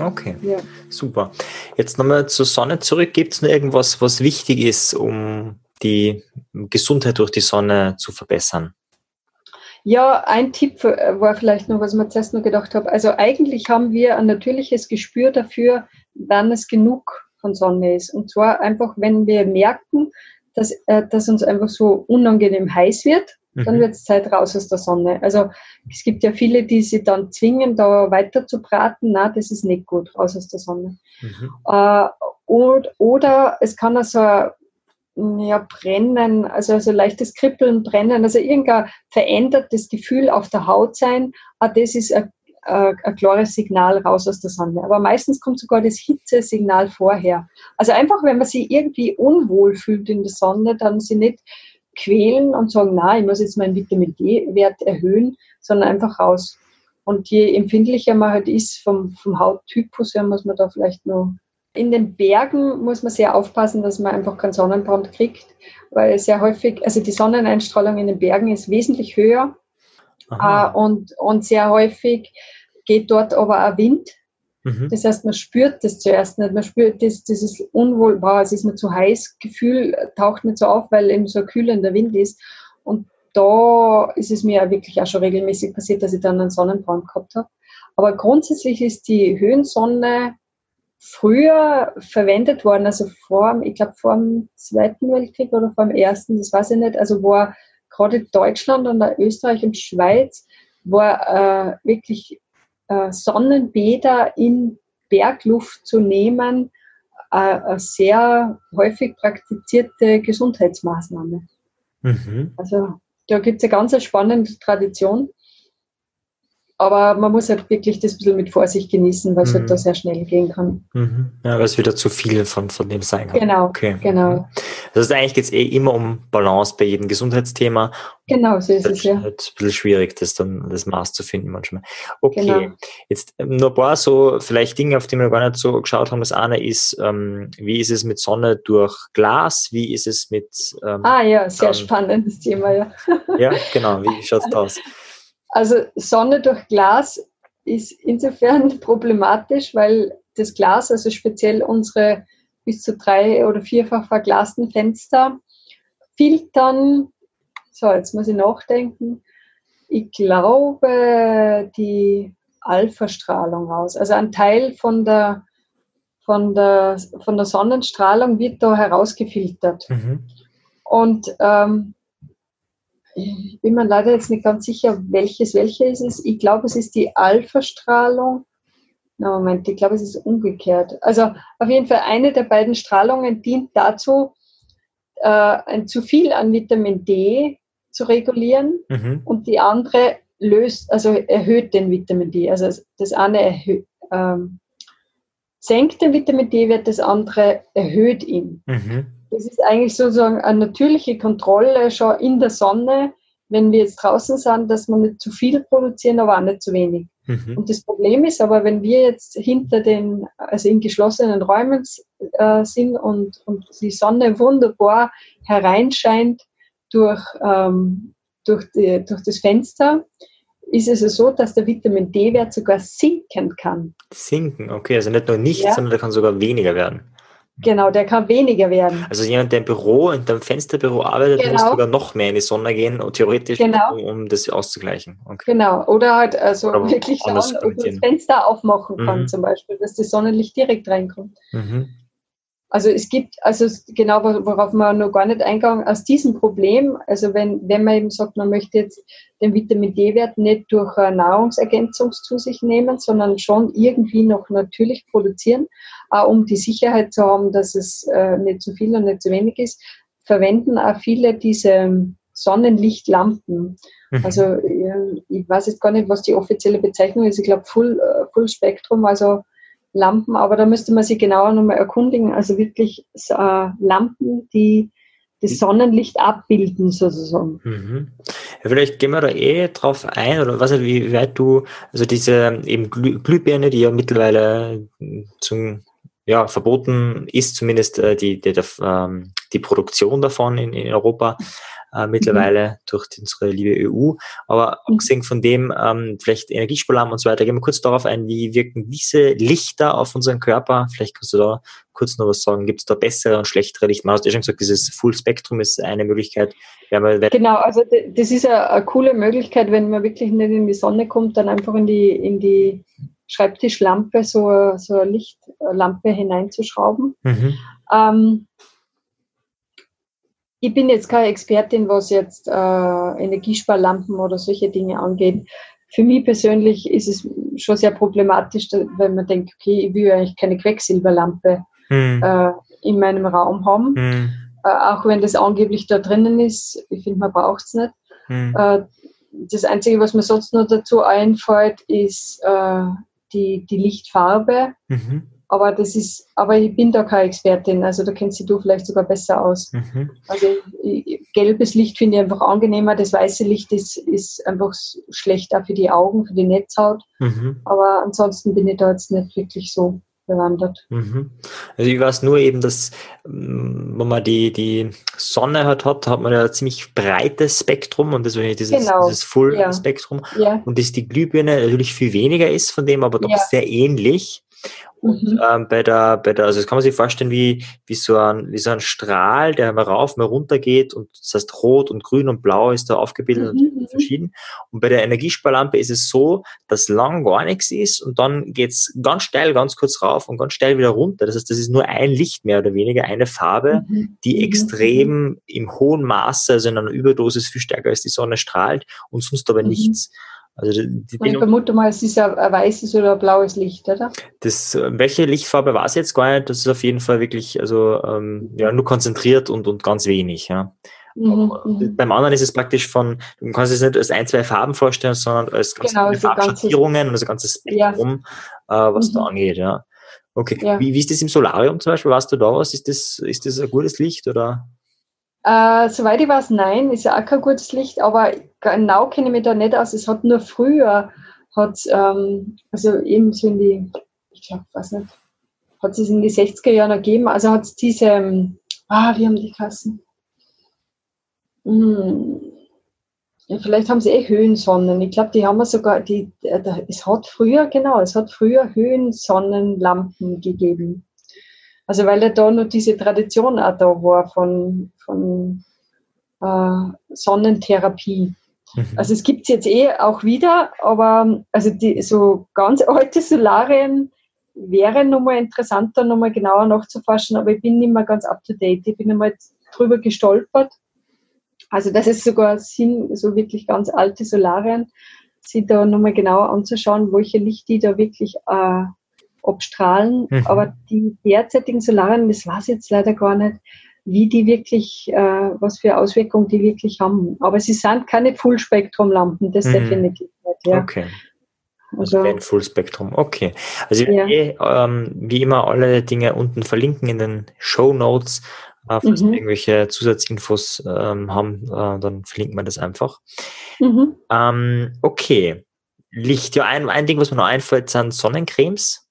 Okay, ja. super. Jetzt nochmal zur Sonne zurück. Gibt es noch irgendwas, was wichtig ist, um die Gesundheit durch die Sonne zu verbessern? Ja, ein Tipp war vielleicht noch, was ich mir zuerst noch gedacht habe. Also eigentlich haben wir ein natürliches Gespür dafür, wann es genug von Sonne ist. Und zwar einfach, wenn wir merken, dass, äh, dass uns einfach so unangenehm heiß wird, dann mhm. wird es Zeit raus aus der Sonne. Also es gibt ja viele, die sich dann zwingen, da weiter zu braten. Na, das ist nicht gut, raus aus der Sonne. Mhm. Äh, oder, oder es kann also ja, brennen, also, also leichtes Kribbeln, brennen, also irgendein verändertes Gefühl auf der Haut sein. Ah, das ist ein, ein, ein klares Signal raus aus der Sonne. Aber meistens kommt sogar das Hitzesignal vorher. Also einfach, wenn man sich irgendwie unwohl fühlt in der Sonne, dann sie nicht quälen und sagen, na, ich muss jetzt meinen Vitamin D-Wert erhöhen, sondern einfach raus. Und je empfindlicher man halt ist vom, vom Hauttypus her, muss man da vielleicht noch. In den Bergen muss man sehr aufpassen, dass man einfach keinen Sonnenbrand kriegt, weil sehr häufig, also die Sonneneinstrahlung in den Bergen ist wesentlich höher äh, und, und sehr häufig geht dort aber auch Wind Mhm. Das heißt, man spürt das zuerst nicht. Man spürt das, dieses Unwohl, wow, es ist mir zu heiß, Gefühl taucht nicht so auf, weil eben so ein kühlender Wind ist. Und da ist es mir wirklich auch schon regelmäßig passiert, dass ich dann einen Sonnenbrand gehabt habe. Aber grundsätzlich ist die Höhensonne früher verwendet worden, also vor, ich glaube vor dem Zweiten Weltkrieg oder vor dem Ersten, das weiß ich nicht, also war gerade Deutschland und Österreich und Schweiz war äh, wirklich äh, Sonnenbäder in Bergluft zu nehmen, äh, eine sehr häufig praktizierte Gesundheitsmaßnahme. Mhm. Also da gibt es eine ganz spannende Tradition. Aber man muss halt wirklich das ein bisschen mit Vorsicht genießen, weil es halt mhm. halt da sehr schnell gehen kann. Mhm. Ja, weil es wieder zu viel von, von dem sein kann. Genau, okay. genau. Das heißt, eigentlich geht es eh immer um Balance bei jedem Gesundheitsthema. Genau, so ist es, ja. Halt ein bisschen schwierig, das dann, das Maß zu finden manchmal. Okay, genau. jetzt ähm, nur ein paar so vielleicht Dinge, auf die wir gar nicht so geschaut haben. Das eine ist, ähm, wie ist es mit Sonne durch Glas? Wie ist es mit... Ähm, ah ja, sehr dann, spannendes Thema, ja. ja, genau. Wie schaut es aus? Also Sonne durch Glas ist insofern problematisch, weil das Glas, also speziell unsere bis zu drei- oder vierfach verglasten Fenster, filtern, so jetzt muss ich nachdenken, ich glaube die Alpha-Strahlung aus. Also ein Teil von der, von der, von der Sonnenstrahlung wird da herausgefiltert. Mhm. Und ähm, bin mir leider jetzt nicht ganz sicher, welches welche ist es. Ich glaube, es ist die Alpha-Strahlung. Na, Moment, ich glaube, es ist umgekehrt. Also auf jeden Fall eine der beiden Strahlungen dient dazu, äh, ein zu viel an Vitamin D zu regulieren mhm. und die andere löst, also erhöht den Vitamin D. Also das eine erhöht, ähm, senkt den Vitamin D-Wert, das andere erhöht ihn. Mhm. Das ist eigentlich sozusagen eine natürliche Kontrolle schon in der Sonne, wenn wir jetzt draußen sind, dass wir nicht zu viel produzieren, aber auch nicht zu wenig. Mhm. Und das Problem ist aber, wenn wir jetzt hinter den, also in geschlossenen Räumen äh, sind und, und die Sonne wunderbar hereinscheint durch, ähm, durch, die, durch das Fenster, ist es so, dass der Vitamin D-Wert sogar sinken kann. Sinken, okay, also nicht nur nichts, ja. sondern der kann sogar weniger werden. Genau, der kann weniger werden. Also jemand, der im Büro, in dem Fensterbüro arbeitet, genau. muss sogar noch mehr in die Sonne gehen, theoretisch, genau. um, um, das auszugleichen. Okay. Genau, oder halt also oder wirklich schauen, ob man das Fenster aufmachen kann mhm. zum Beispiel, dass das Sonnenlicht direkt reinkommt. Mhm. Also es gibt, also genau, worauf man noch gar nicht eingegangen, aus diesem Problem, also wenn, wenn man eben sagt, man möchte jetzt den Vitamin D-Wert nicht durch Nahrungsergänzung zu sich nehmen, sondern schon irgendwie noch natürlich produzieren, auch um die Sicherheit zu haben, dass es äh, nicht zu viel und nicht zu wenig ist, verwenden auch viele diese Sonnenlichtlampen. Mhm. Also ich weiß jetzt gar nicht, was die offizielle Bezeichnung ist. Ich glaube Full, äh, Full Spektrum, also Lampen, aber da müsste man sich genauer nochmal erkundigen. Also wirklich äh, Lampen, die das Sonnenlicht abbilden, sozusagen. Mhm. Ja, vielleicht gehen wir da eh drauf ein, oder was, wie weit du, also diese eben Glüh Glühbirne, die ja mittlerweile zum, ja, verboten ist, zumindest äh, die, die, die, ähm, die Produktion davon in, in Europa, äh, mittlerweile mhm. durch unsere liebe EU. Aber mhm. abgesehen von dem, ähm, vielleicht Energiesparlampen und so weiter, gehen wir kurz darauf ein, wie wirken diese Lichter auf unseren Körper? Vielleicht kannst du da kurz noch was sagen. Gibt es da bessere und schlechtere Lichter? Man hast ja schon gesagt, dieses Full Spectrum ist eine Möglichkeit. genau, also das ist eine, eine coole Möglichkeit, wenn man wirklich nicht in die Sonne kommt, dann einfach in die, in die Schreibtischlampe so, so eine Lichtlampe hineinzuschrauben. Mhm. Ähm, ich bin jetzt keine Expertin, was jetzt äh, Energiesparlampen oder solche Dinge angeht. Für mich persönlich ist es schon sehr problematisch, wenn man denkt, okay, ich will eigentlich keine Quecksilberlampe hm. äh, in meinem Raum haben. Hm. Äh, auch wenn das angeblich da drinnen ist, ich finde, man braucht es nicht. Hm. Äh, das Einzige, was mir sonst noch dazu einfällt, ist äh, die, die Lichtfarbe. Mhm. Aber das ist, aber ich bin da keine Expertin, also da kennst du vielleicht sogar besser aus. Mhm. Also gelbes Licht finde ich einfach angenehmer, das weiße Licht ist, ist einfach schlecht auch für die Augen, für die Netzhaut. Mhm. Aber ansonsten bin ich da jetzt nicht wirklich so bewandert. Mhm. Also ich weiß nur eben, dass mm, wenn man die, die Sonne hat, hat, hat man ja ein ziemlich breites Spektrum und deswegen dieses, genau. dieses Full-Spektrum. Ja. Ja. Und dass die Glühbirne natürlich viel weniger ist von dem, aber doch ja. sehr ähnlich. Und mhm. ähm, bei der, bei der, also das kann man sich vorstellen wie, wie, so ein, wie so ein Strahl, der mal rauf, mal runter geht und das heißt rot und grün und blau ist da aufgebildet mhm. und verschieden. Und bei der Energiesparlampe ist es so, dass lang gar nichts ist und dann geht's ganz steil, ganz kurz rauf und ganz steil wieder runter. Das heißt, das ist nur ein Licht mehr oder weniger, eine Farbe, mhm. die mhm. extrem im hohen Maße, also in einer Überdosis viel stärker als die Sonne strahlt und sonst aber mhm. nichts. Also die, die ich vermute mal, es ist ein, ein, weißes oder ein blaues Licht, oder? Das, welche Lichtfarbe war es jetzt gar nicht? Das ist auf jeden Fall wirklich, also ähm, ja, nur konzentriert und, und ganz wenig, ja. Mhm, mhm. beim anderen ist es praktisch von, du kannst es nicht als ein, zwei Farben vorstellen, sondern als ganz genau, viele Farbschattierungen und das ganze Spektrum, ja. äh, was mhm. da angeht, ja. Okay. Ja. Wie, wie ist das im Solarium zum Beispiel? Warst du da was? Ist das, ist das ein gutes Licht oder? Äh, soweit ich weiß, nein, ist ja auch kein gutes Licht, aber genau kenne ich mich da nicht aus. Es hat nur früher, hat ähm, also eben so in die, ich glaube, weiß nicht, hat es in die 60er Jahre gegeben, also hat es diese, ähm, ah, wie haben die Kassen? Hm, ja, vielleicht haben sie eh Höhensonnen. Ich glaube, die haben wir sogar, die, äh, es hat früher, genau, es hat früher Höhensonnenlampen gegeben. Also weil ja da noch diese Tradition auch da war von, von äh, Sonnentherapie. Mhm. Also es gibt es jetzt eh auch wieder, aber also die so ganz alte Solarien wäre nochmal interessanter, nochmal genauer nachzuforschen, aber ich bin nicht mehr ganz up to date. Ich bin einmal drüber gestolpert. Also das ist sogar Sinn, so wirklich ganz alte Solarien, sich da nochmal genauer anzuschauen, welche Licht die da wirklich äh, abstrahlen. Mhm. Aber die derzeitigen Solarien, das weiß ich jetzt leider gar nicht, wie die wirklich, äh, was für Auswirkungen die wirklich haben. Aber sie sind keine Full-Spektrum-Lampen, das mhm. definitiv nicht. Ja. Okay. Also, also Full-Spektrum, okay. Also ja. eh, ähm, wie immer alle Dinge unten verlinken in den Show Notes. Äh, falls mhm. wir irgendwelche Zusatzinfos ähm, haben, äh, dann verlinken wir das einfach. Mhm. Ähm, okay. Licht, ja, ein, ein Ding, was mir noch einfällt, sind Sonnencremes.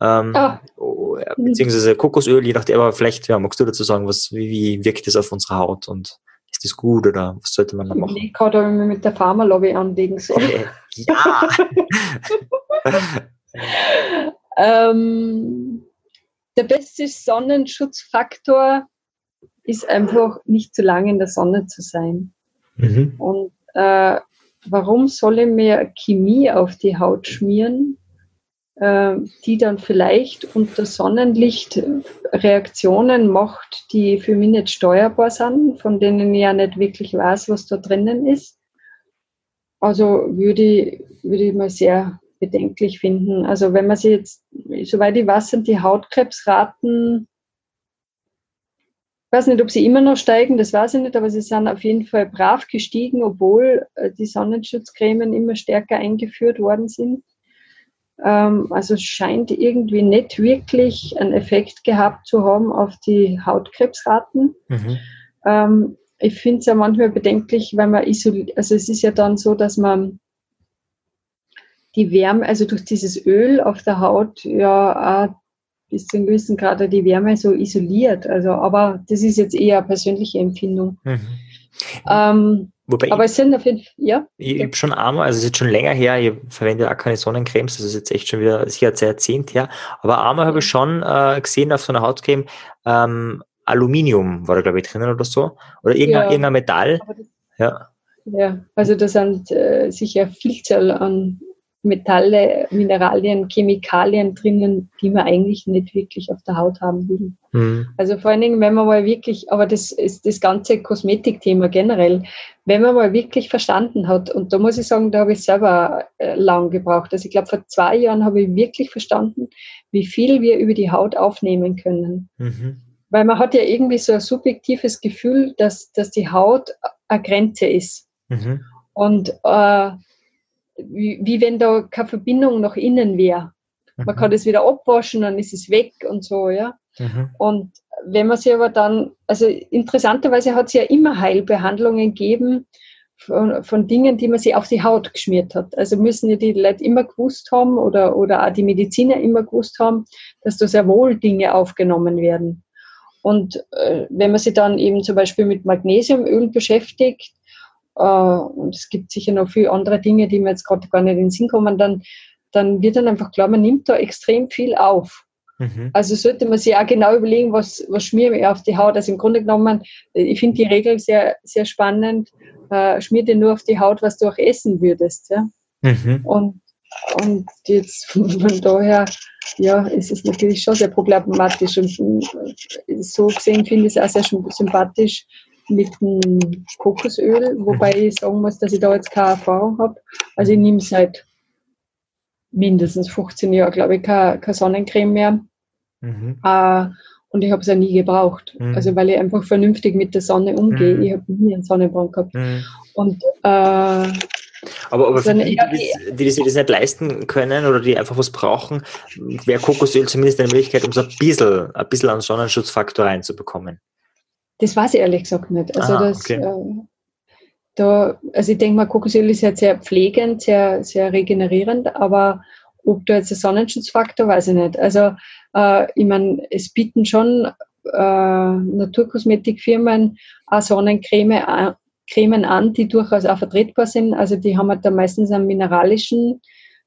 Ähm, oh. Beziehungsweise Kokosöl, je nachdem, aber vielleicht ja, magst du dazu sagen, was, wie, wie wirkt das auf unsere Haut und ist das gut oder was sollte man da machen? Ich gerade, wenn man mit der Pharmalobby anlegen soll. Äh, ja! ähm, der beste Sonnenschutzfaktor ist einfach nicht zu lange in der Sonne zu sein. Mhm. Und äh, warum soll ich mir Chemie auf die Haut schmieren, die dann vielleicht unter Sonnenlicht Reaktionen macht, die für mich nicht steuerbar sind, von denen ich ja nicht wirklich weiß, was da drinnen ist. Also würde ich, würde ich mal sehr bedenklich finden. Also wenn man sich jetzt, soweit ich weiß, sind die Hautkrebsraten, ich weiß nicht, ob sie immer noch steigen, das weiß ich nicht, aber sie sind auf jeden Fall brav gestiegen, obwohl äh, die Sonnenschutzcremen immer stärker eingeführt worden sind. Ähm, also scheint irgendwie nicht wirklich einen Effekt gehabt zu haben auf die Hautkrebsraten. Mhm. Ähm, ich finde es ja manchmal bedenklich, weil man isoliert, also es ist ja dann so, dass man die Wärme, also durch dieses Öl auf der Haut ja auch bis zu einem gewissen Grad die Wärme so isoliert. Also, aber das ist jetzt eher eine persönliche Empfindung. Mhm. Ähm, Wobei aber ich, es sind auf jeden Fall, ja. Ich habe schon einmal, also es ist jetzt schon länger her, ich verwende auch keine Sonnencremes, das ist jetzt echt schon wieder sicher ein Jahrzehnt her, aber einmal habe ich schon äh, gesehen auf so einer Hautcreme, ähm, Aluminium war da glaube ich drinnen oder so, oder irgendein, ja, irgendein Metall. ja. ja, also da sind äh, sicher Vielzahl an Metalle, Mineralien, Chemikalien drinnen, die man eigentlich nicht wirklich auf der Haut haben will. Mhm. Also vor allen Dingen, wenn man mal wirklich, aber das ist das ganze Kosmetikthema generell, wenn man mal wirklich verstanden hat, und da muss ich sagen, da habe ich selber äh, lang gebraucht. Also ich glaube, vor zwei Jahren habe ich wirklich verstanden, wie viel wir über die Haut aufnehmen können. Mhm. Weil man hat ja irgendwie so ein subjektives Gefühl, dass, dass die Haut eine Grenze ist. Mhm. Und äh, wie, wie wenn da keine Verbindung nach innen wäre. Man mhm. kann das wieder abwaschen, dann ist es weg und so, ja. Mhm. Und wenn man sich aber dann, also interessanterweise hat es ja immer Heilbehandlungen gegeben von, von, Dingen, die man sich auf die Haut geschmiert hat. Also müssen ja die Leute immer gewusst haben oder, oder auch die Mediziner immer gewusst haben, dass da sehr wohl Dinge aufgenommen werden. Und äh, wenn man sich dann eben zum Beispiel mit Magnesiumöl beschäftigt, und es gibt sicher noch viele andere Dinge, die mir jetzt gerade gar nicht in den Sinn kommen, dann, dann wird dann einfach klar, man nimmt da extrem viel auf. Mhm. Also sollte man sich auch genau überlegen, was, was schmiere ich auf die Haut. Also im Grunde genommen, äh, ich finde die Regel sehr, sehr spannend, äh, schmier dir nur auf die Haut, was du auch essen würdest. Ja? Mhm. Und, und jetzt von daher, ja, ist es natürlich schon sehr problematisch. Und äh, so gesehen finde ich es auch sehr sympathisch, mit dem Kokosöl, wobei ich sagen muss, dass ich da jetzt keine Erfahrung habe. Also ich nehme seit mindestens 15 Jahren, glaube ich, keine, keine Sonnencreme mehr. Mhm. Äh, und ich habe es ja nie gebraucht. Mhm. Also weil ich einfach vernünftig mit der Sonne umgehe. Mhm. Ich habe nie einen Sonnenbrand gehabt. Mhm. Und äh, aber, aber für die, die, die, sich das nicht leisten können oder die einfach was brauchen, wäre Kokosöl zumindest eine Möglichkeit, um so ein bisschen, ein bisschen an Sonnenschutzfaktor reinzubekommen. Das weiß ich ehrlich gesagt nicht. Also Aha, das, okay. äh, da, also ich denke mal, Kokosöl ist ja sehr pflegend, sehr, sehr regenerierend, aber ob da jetzt ein Sonnenschutzfaktor, weiß ich nicht. Also äh, ich meine, es bieten schon äh, Naturkosmetikfirmen auch Sonnencreme äh, Cremen an, die durchaus auch vertretbar sind. Also die haben halt da meistens einen mineralischen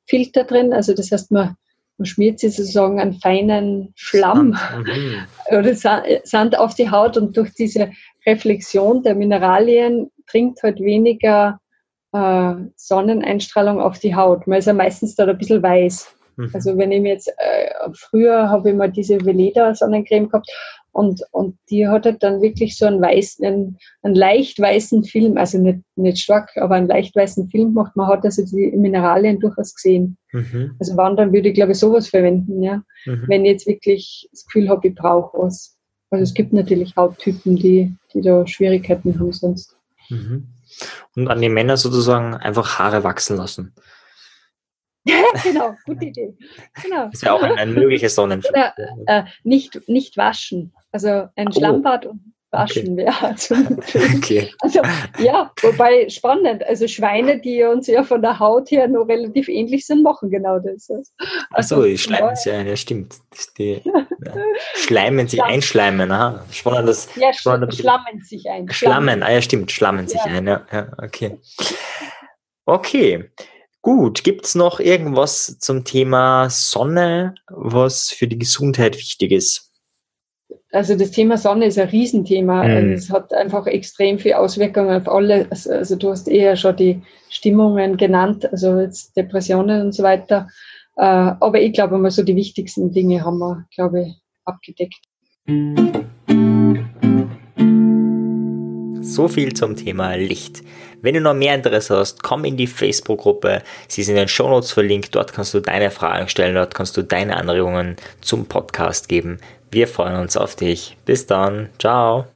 Filter drin. Also das heißt, man man schmiert sich sozusagen einen feinen Schlamm mhm. oder Sand auf die Haut und durch diese Reflexion der Mineralien dringt halt weniger äh, Sonneneinstrahlung auf die Haut. Man ist ja meistens da ein bisschen weiß. Mhm. Also wenn ich mir jetzt, äh, früher habe ich mal diese Veleda Sonnencreme gehabt und, und die hat halt dann wirklich so einen weißen, einen, einen leicht weißen Film, also nicht, nicht stark, aber einen leicht weißen Film gemacht. Man hat also die Mineralien durchaus gesehen. Mhm. Also wandern würde ich, glaube ich, sowas verwenden, ja. Mhm. Wenn ich jetzt wirklich das Gefühl habe, ich brauche was. Also es gibt natürlich Hauttypen, die, die da Schwierigkeiten haben sonst. Mhm. Und an die Männer sozusagen einfach Haare wachsen lassen. genau, gute Idee. Genau. Das ist ja auch ein, ein mögliches Sonnenschutz. Oder, äh, nicht, nicht waschen. Also ein oh. Schlammbad und waschen okay. wäre. Also, okay. also ja, wobei spannend. Also Schweine, die uns ja von der Haut her noch relativ ähnlich sind, machen genau das. Also, Achso, die schleimen sich ein, ja stimmt. Die, ja. Schleimen sich, einschleimen, aha. Spannend, das, ja, spannend, schlammen sich ein. Schlammen, schlammen. ah ja stimmt, schlammen sich ein, ja, ja okay. Okay. Gut, gibt es noch irgendwas zum Thema Sonne, was für die Gesundheit wichtig ist? Also das Thema Sonne ist ein Riesenthema. Mhm. Es hat einfach extrem viele Auswirkungen auf alle. Also, also du hast eher schon die Stimmungen genannt, also jetzt Depressionen und so weiter. Äh, aber ich glaube mal so die wichtigsten Dinge haben wir, glaube ich, abgedeckt. So viel zum Thema Licht. Wenn du noch mehr Interesse hast, komm in die Facebook-Gruppe. Sie ist in den Shownotes verlinkt. Dort kannst du deine Fragen stellen. Dort kannst du deine Anregungen zum Podcast geben. Wir freuen uns auf dich. Bis dann. Ciao.